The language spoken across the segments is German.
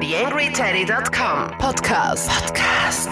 TheAngryTeddy.com Podcast. Podcast.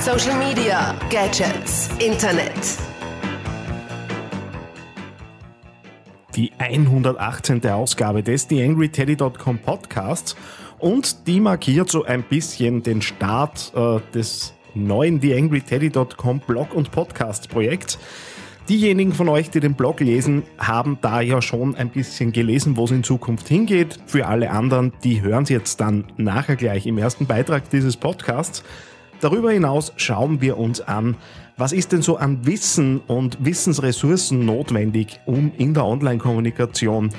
Social Media, Gadgets, Internet. Die 118. Ausgabe des TheAngryTeddy.com Podcasts und die markiert so ein bisschen den Start äh, des neuen TheAngryTeddy.com Blog- und Podcast-Projekts. Diejenigen von euch, die den Blog lesen, haben da ja schon ein bisschen gelesen, wo es in Zukunft hingeht. Für alle anderen, die hören es jetzt dann nachher gleich im ersten Beitrag dieses Podcasts. Darüber hinaus schauen wir uns an, was ist denn so an Wissen und Wissensressourcen notwendig, um in der Online-Kommunikation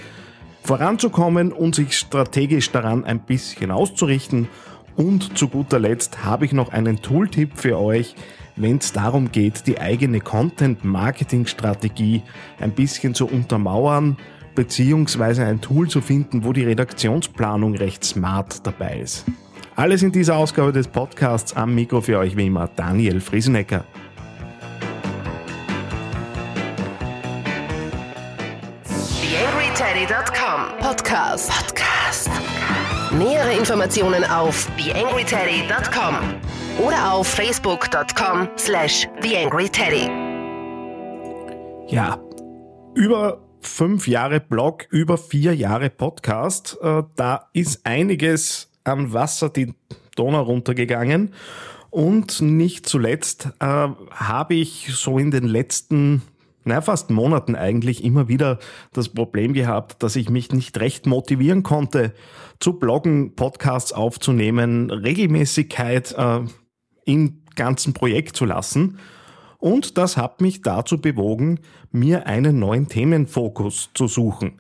voranzukommen und sich strategisch daran ein bisschen auszurichten. Und zu guter Letzt habe ich noch einen Tooltip für euch, wenn es darum geht, die eigene Content-Marketing-Strategie ein bisschen zu untermauern, beziehungsweise ein Tool zu finden, wo die Redaktionsplanung recht smart dabei ist. Alles in dieser Ausgabe des Podcasts am Mikro für euch wie immer Daniel Friesenecker. TheAngryTeddy.com Podcast. Podcast. Nähere Informationen auf TheAngryTeddy.com oder auf Facebook.com slash TheAngryTeddy. Ja, über fünf Jahre Blog, über vier Jahre Podcast. Äh, da ist einiges an Wasser die Donau runtergegangen. Und nicht zuletzt äh, habe ich so in den letzten na, fast Monaten eigentlich immer wieder das Problem gehabt, dass ich mich nicht recht motivieren konnte, zu bloggen, Podcasts aufzunehmen, Regelmäßigkeit äh, im ganzen Projekt zu lassen. Und das hat mich dazu bewogen, mir einen neuen Themenfokus zu suchen.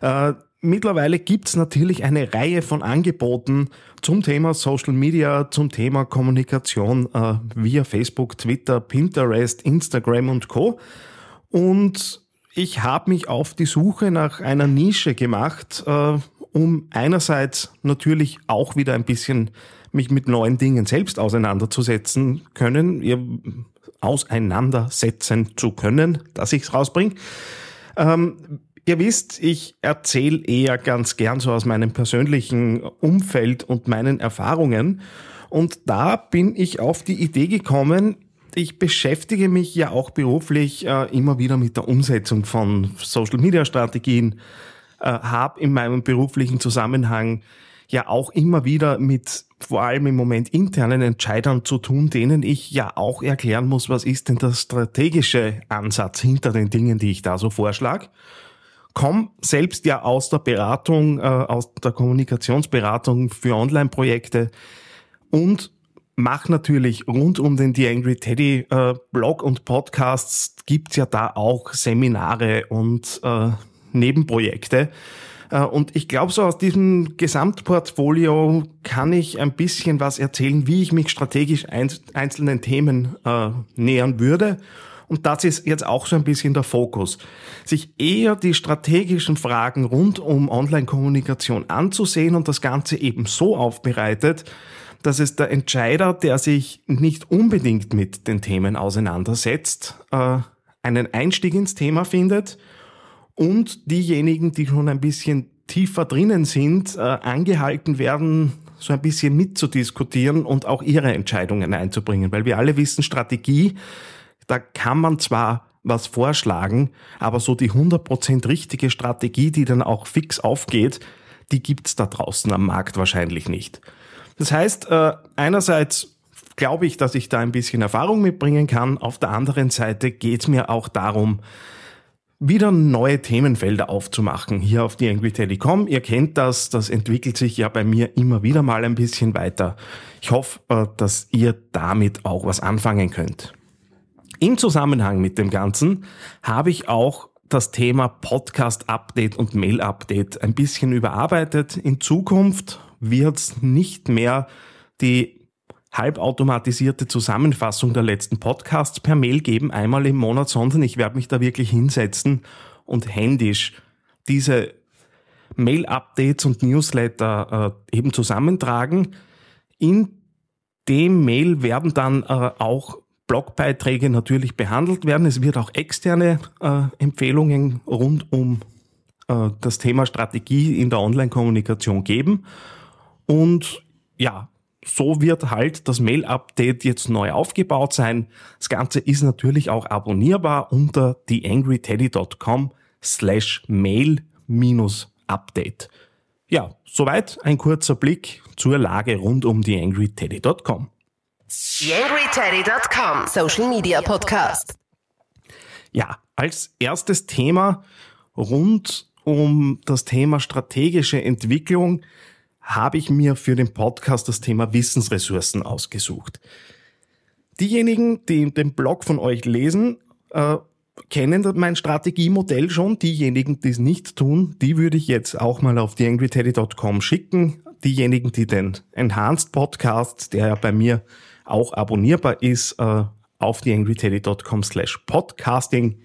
Äh, mittlerweile gibt's natürlich eine Reihe von Angeboten zum Thema Social Media, zum Thema Kommunikation äh, via Facebook, Twitter, Pinterest, Instagram und Co. Und ich habe mich auf die Suche nach einer Nische gemacht, äh, um einerseits natürlich auch wieder ein bisschen mich mit neuen Dingen selbst auseinanderzusetzen können, ihr auseinandersetzen zu können, dass ich es rausbringe. Ähm, ihr wisst, ich erzähle eher ganz gern so aus meinem persönlichen Umfeld und meinen Erfahrungen. Und da bin ich auf die Idee gekommen, ich beschäftige mich ja auch beruflich äh, immer wieder mit der Umsetzung von Social-Media-Strategien, äh, habe in meinem beruflichen Zusammenhang ja auch immer wieder mit vor allem im Moment internen Entscheidern zu tun, denen ich ja auch erklären muss, was ist denn der strategische Ansatz hinter den Dingen, die ich da so vorschlage. Komm selbst ja aus der Beratung, äh, aus der Kommunikationsberatung für Online-Projekte und mach natürlich rund um den The Angry Teddy äh, Blog und Podcasts gibt's ja da auch Seminare und äh, Nebenprojekte. Äh, und ich glaube, so aus diesem Gesamtportfolio kann ich ein bisschen was erzählen, wie ich mich strategisch einzelnen Themen äh, nähern würde. Und das ist jetzt auch so ein bisschen der Fokus. Sich eher die strategischen Fragen rund um Online-Kommunikation anzusehen und das Ganze eben so aufbereitet, dass es der Entscheider, der sich nicht unbedingt mit den Themen auseinandersetzt, äh, einen Einstieg ins Thema findet und diejenigen, die schon ein bisschen tiefer drinnen sind, äh, angehalten werden, so ein bisschen mitzudiskutieren und auch ihre Entscheidungen einzubringen. Weil wir alle wissen, Strategie, da kann man zwar was vorschlagen, aber so die 100% richtige Strategie, die dann auch fix aufgeht, die gibt's da draußen am Markt wahrscheinlich nicht. Das heißt, äh, einerseits glaube ich, dass ich da ein bisschen Erfahrung mitbringen kann. Auf der anderen Seite geht es mir auch darum, wieder neue Themenfelder aufzumachen hier auf die Angry Telecom. Ihr kennt das, das entwickelt sich ja bei mir immer wieder mal ein bisschen weiter. Ich hoffe, äh, dass ihr damit auch was anfangen könnt. Im Zusammenhang mit dem Ganzen habe ich auch das Thema Podcast-Update und Mail-Update ein bisschen überarbeitet. In Zukunft wird es nicht mehr die halbautomatisierte Zusammenfassung der letzten Podcasts per Mail geben, einmal im Monat, sondern ich werde mich da wirklich hinsetzen und händisch diese Mail-Updates und Newsletter äh, eben zusammentragen. In dem Mail werden dann äh, auch Blogbeiträge natürlich behandelt werden. Es wird auch externe äh, Empfehlungen rund um äh, das Thema Strategie in der Online-Kommunikation geben. Und ja, so wird halt das Mail-Update jetzt neu aufgebaut sein. Das Ganze ist natürlich auch abonnierbar unter theangryteddy.com slash mail minus update. Ja, soweit ein kurzer Blick zur Lage rund um theangryteddy.com. TheAngryTeddy.com Social Media Podcast. Ja, als erstes Thema rund um das Thema strategische Entwicklung habe ich mir für den Podcast das Thema Wissensressourcen ausgesucht. Diejenigen, die den Blog von euch lesen, äh, kennen mein Strategiemodell schon. Diejenigen, die es nicht tun, die würde ich jetzt auch mal auf theangryteddy.com schicken. Diejenigen, die den Enhanced Podcast, der ja bei mir auch abonnierbar ist, äh, auf theangryteddy.com slash podcasting,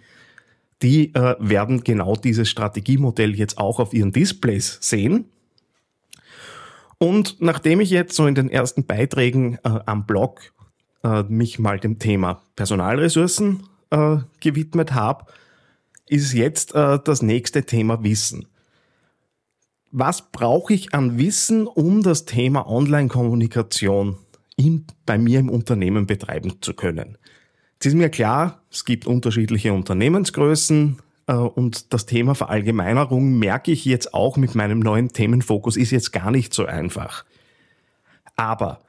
die äh, werden genau dieses Strategiemodell jetzt auch auf ihren Displays sehen. Und nachdem ich jetzt so in den ersten Beiträgen äh, am Blog äh, mich mal dem Thema Personalressourcen äh, gewidmet habe, ist jetzt äh, das nächste Thema Wissen. Was brauche ich an Wissen, um das Thema Online-Kommunikation bei mir im Unternehmen betreiben zu können? Es ist mir klar, es gibt unterschiedliche Unternehmensgrößen, und das Thema Verallgemeinerung merke ich jetzt auch mit meinem neuen Themenfokus ist jetzt gar nicht so einfach. Aber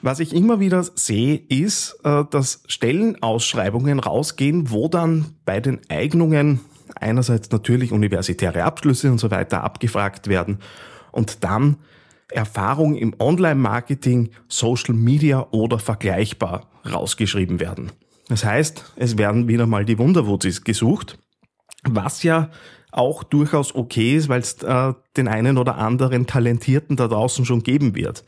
was ich immer wieder sehe, ist, äh, dass Stellenausschreibungen rausgehen, wo dann bei den Eignungen einerseits natürlich universitäre Abschlüsse und so weiter abgefragt werden und dann Erfahrung im Online-Marketing, Social Media oder vergleichbar rausgeschrieben werden. Das heißt, es werden wieder mal die Wunderwurzis gesucht was ja auch durchaus okay ist, weil es äh, den einen oder anderen Talentierten da draußen schon geben wird.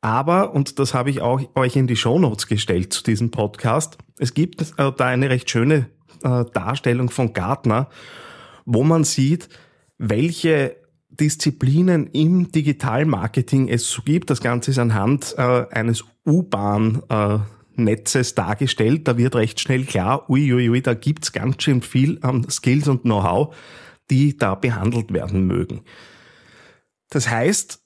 Aber, und das habe ich auch euch in die Shownotes gestellt zu diesem Podcast, es gibt äh, da eine recht schöne äh, Darstellung von Gartner, wo man sieht, welche Disziplinen im Digitalmarketing es so gibt. Das Ganze ist anhand äh, eines U-Bahn äh, Netzes dargestellt. Da wird recht schnell klar, uiuiui, ui, da gibt's ganz schön viel an Skills und Know-how, die da behandelt werden mögen. Das heißt,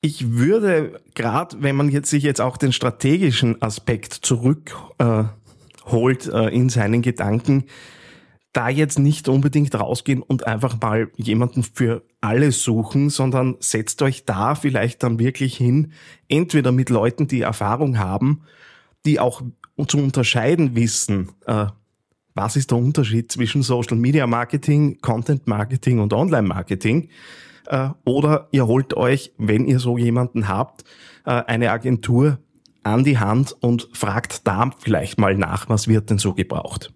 ich würde gerade, wenn man jetzt sich jetzt auch den strategischen Aspekt zurückholt äh, äh, in seinen Gedanken, da jetzt nicht unbedingt rausgehen und einfach mal jemanden für alles suchen, sondern setzt euch da vielleicht dann wirklich hin, entweder mit Leuten, die Erfahrung haben die auch zu unterscheiden wissen, äh, was ist der Unterschied zwischen Social Media Marketing, Content Marketing und Online Marketing. Äh, oder ihr holt euch, wenn ihr so jemanden habt, äh, eine Agentur an die Hand und fragt da vielleicht mal nach, was wird denn so gebraucht.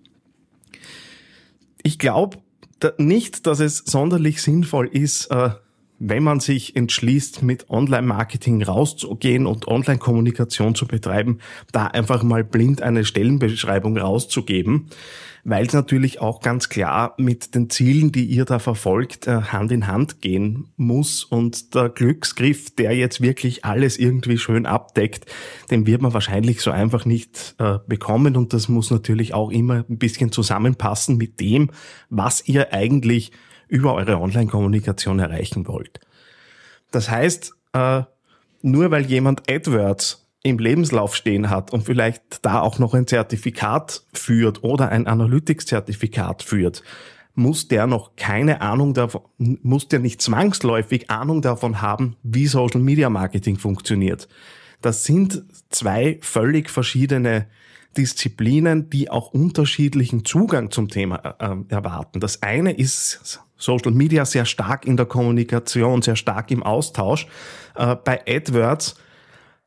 Ich glaube nicht, dass es sonderlich sinnvoll ist, äh, wenn man sich entschließt, mit Online-Marketing rauszugehen und Online-Kommunikation zu betreiben, da einfach mal blind eine Stellenbeschreibung rauszugeben, weil es natürlich auch ganz klar mit den Zielen, die ihr da verfolgt, äh, Hand in Hand gehen muss. Und der Glücksgriff, der jetzt wirklich alles irgendwie schön abdeckt, den wird man wahrscheinlich so einfach nicht äh, bekommen. Und das muss natürlich auch immer ein bisschen zusammenpassen mit dem, was ihr eigentlich über eure Online-Kommunikation erreichen wollt. Das heißt, äh, nur weil jemand AdWords im Lebenslauf stehen hat und vielleicht da auch noch ein Zertifikat führt oder ein Analytics-Zertifikat führt, muss der noch keine Ahnung davon, muss der nicht zwangsläufig Ahnung davon haben, wie Social Media Marketing funktioniert. Das sind zwei völlig verschiedene Disziplinen, die auch unterschiedlichen Zugang zum Thema äh, erwarten. Das eine ist Social Media sehr stark in der Kommunikation, sehr stark im Austausch. Äh, bei AdWords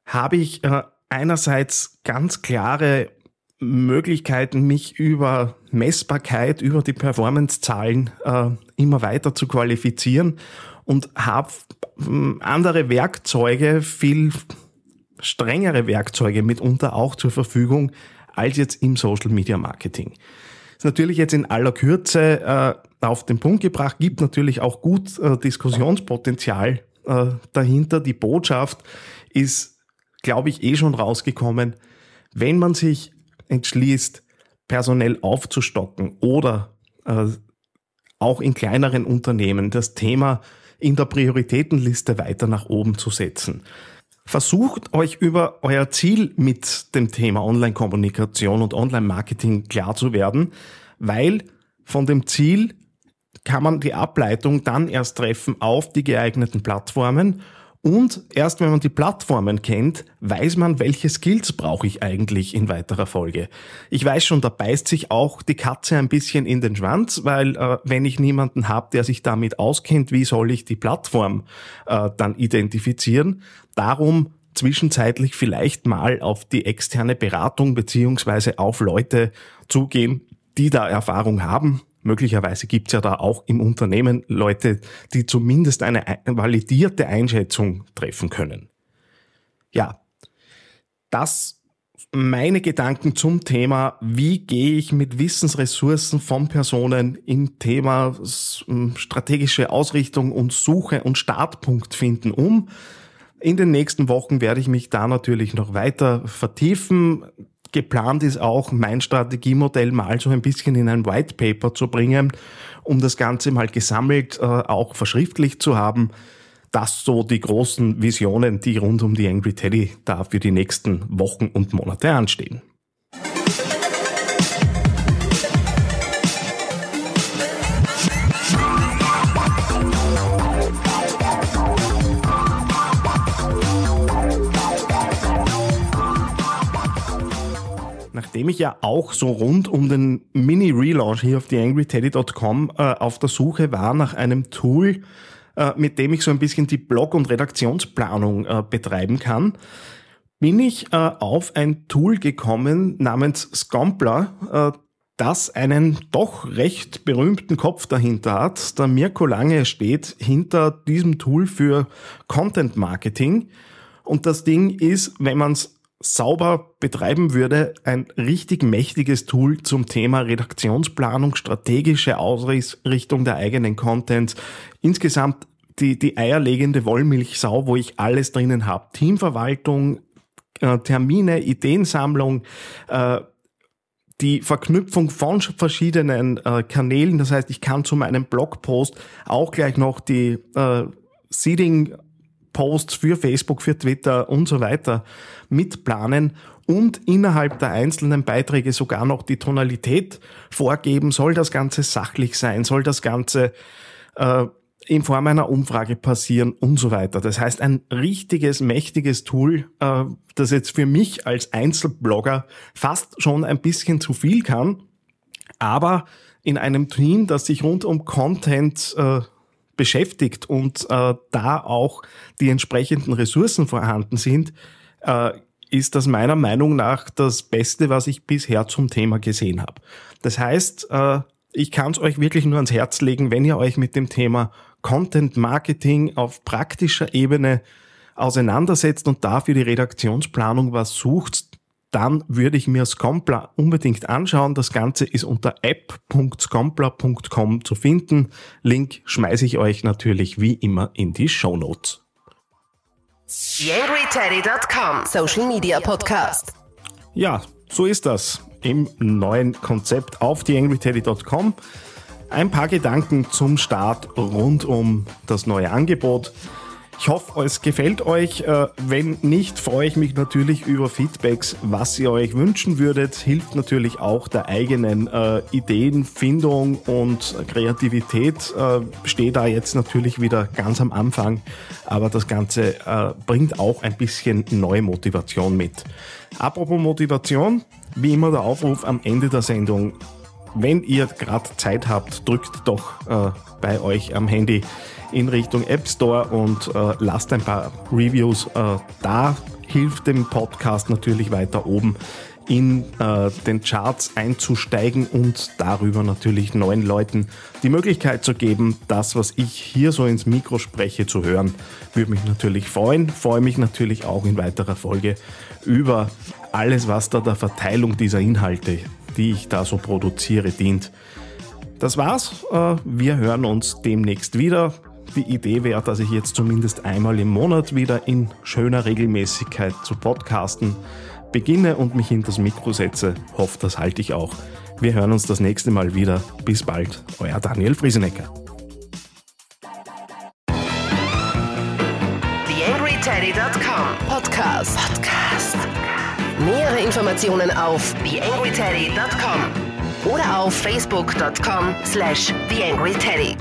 habe ich äh, einerseits ganz klare Möglichkeiten, mich über Messbarkeit, über die Performance-Zahlen äh, immer weiter zu qualifizieren und habe andere Werkzeuge, viel strengere Werkzeuge mitunter auch zur Verfügung als jetzt im Social Media Marketing. Ist natürlich jetzt in aller Kürze äh, auf den Punkt gebracht, gibt natürlich auch gut äh, Diskussionspotenzial äh, dahinter. Die Botschaft ist, glaube ich, eh schon rausgekommen. Wenn man sich entschließt, personell aufzustocken oder äh, auch in kleineren Unternehmen das Thema in der Prioritätenliste weiter nach oben zu setzen. Versucht euch über euer Ziel mit dem Thema Online-Kommunikation und Online-Marketing klar zu werden, weil von dem Ziel kann man die Ableitung dann erst treffen auf die geeigneten Plattformen und erst wenn man die Plattformen kennt, weiß man, welche Skills brauche ich eigentlich in weiterer Folge. Ich weiß schon, da beißt sich auch die Katze ein bisschen in den Schwanz, weil äh, wenn ich niemanden habe, der sich damit auskennt, wie soll ich die Plattform äh, dann identifizieren? Darum zwischenzeitlich vielleicht mal auf die externe Beratung beziehungsweise auf Leute zugehen, die da Erfahrung haben, Möglicherweise gibt es ja da auch im Unternehmen Leute, die zumindest eine validierte Einschätzung treffen können. Ja, das meine Gedanken zum Thema, wie gehe ich mit Wissensressourcen von Personen im Thema strategische Ausrichtung und Suche und Startpunkt finden um. In den nächsten Wochen werde ich mich da natürlich noch weiter vertiefen geplant ist auch, mein Strategiemodell mal so ein bisschen in ein White Paper zu bringen, um das Ganze mal gesammelt, äh, auch verschriftlich zu haben. Das so die großen Visionen, die rund um die Angry Teddy da für die nächsten Wochen und Monate anstehen. Nachdem ich ja auch so rund um den Mini-Relaunch hier auf theangryteddy.com äh, auf der Suche war nach einem Tool, äh, mit dem ich so ein bisschen die Blog- und Redaktionsplanung äh, betreiben kann, bin ich äh, auf ein Tool gekommen namens Scompler, äh, das einen doch recht berühmten Kopf dahinter hat. Der Mirko Lange steht hinter diesem Tool für Content Marketing. Und das Ding ist, wenn man es sauber betreiben würde, ein richtig mächtiges Tool zum Thema Redaktionsplanung, strategische Ausrichtung der eigenen Contents, insgesamt die, die eierlegende Wollmilchsau, wo ich alles drinnen habe. Teamverwaltung, äh, Termine, Ideensammlung, äh, die Verknüpfung von verschiedenen äh, Kanälen. Das heißt, ich kann zu meinem Blogpost auch gleich noch die äh, Seeding Posts für Facebook, für Twitter und so weiter mitplanen und innerhalb der einzelnen Beiträge sogar noch die Tonalität vorgeben. Soll das Ganze sachlich sein? Soll das Ganze äh, in Form einer Umfrage passieren und so weiter. Das heißt, ein richtiges, mächtiges Tool, äh, das jetzt für mich als Einzelblogger fast schon ein bisschen zu viel kann, aber in einem Team, das sich rund um Content äh, beschäftigt und äh, da auch die entsprechenden Ressourcen vorhanden sind, äh, ist das meiner Meinung nach das Beste, was ich bisher zum Thema gesehen habe. Das heißt, äh, ich kann es euch wirklich nur ans Herz legen, wenn ihr euch mit dem Thema Content Marketing auf praktischer Ebene auseinandersetzt und dafür die Redaktionsplanung was sucht, dann würde ich mir Scompler unbedingt anschauen. Das Ganze ist unter app.scompler.com zu finden. Link schmeiße ich euch natürlich wie immer in die Show Notes. YangryTeddy.com Social Media Podcast. Ja, so ist das im neuen Konzept auf theangryteddy.com. Ein paar Gedanken zum Start rund um das neue Angebot. Ich hoffe, es gefällt euch. Äh, wenn nicht, freue ich mich natürlich über Feedbacks, was ihr euch wünschen würdet. Hilft natürlich auch der eigenen äh, Ideenfindung und Kreativität. Äh, stehe da jetzt natürlich wieder ganz am Anfang, aber das Ganze äh, bringt auch ein bisschen neue Motivation mit. Apropos Motivation, wie immer der Aufruf am Ende der Sendung. Wenn ihr gerade Zeit habt, drückt doch äh, bei euch am Handy in Richtung App Store und äh, lasst ein paar Reviews äh, da. Hilft dem Podcast natürlich weiter oben in äh, den Charts einzusteigen und darüber natürlich neuen Leuten die Möglichkeit zu geben, das, was ich hier so ins Mikro spreche, zu hören. Würde mich natürlich freuen. Freue mich natürlich auch in weiterer Folge über alles, was da der Verteilung dieser Inhalte, die ich da so produziere, dient. Das war's. Äh, wir hören uns demnächst wieder. Die Idee wäre, dass ich jetzt zumindest einmal im Monat wieder in schöner Regelmäßigkeit zu podcasten beginne und mich hinter das Mikro setze. Hofft, das halte ich auch. Wir hören uns das nächste Mal wieder. Bis bald, euer Daniel Friesenecker. TheAngryTeddy.com Podcast. Podcast. Nähere Informationen auf TheAngryTeddy.com oder auf Facebook.com slash TheAngryTeddy.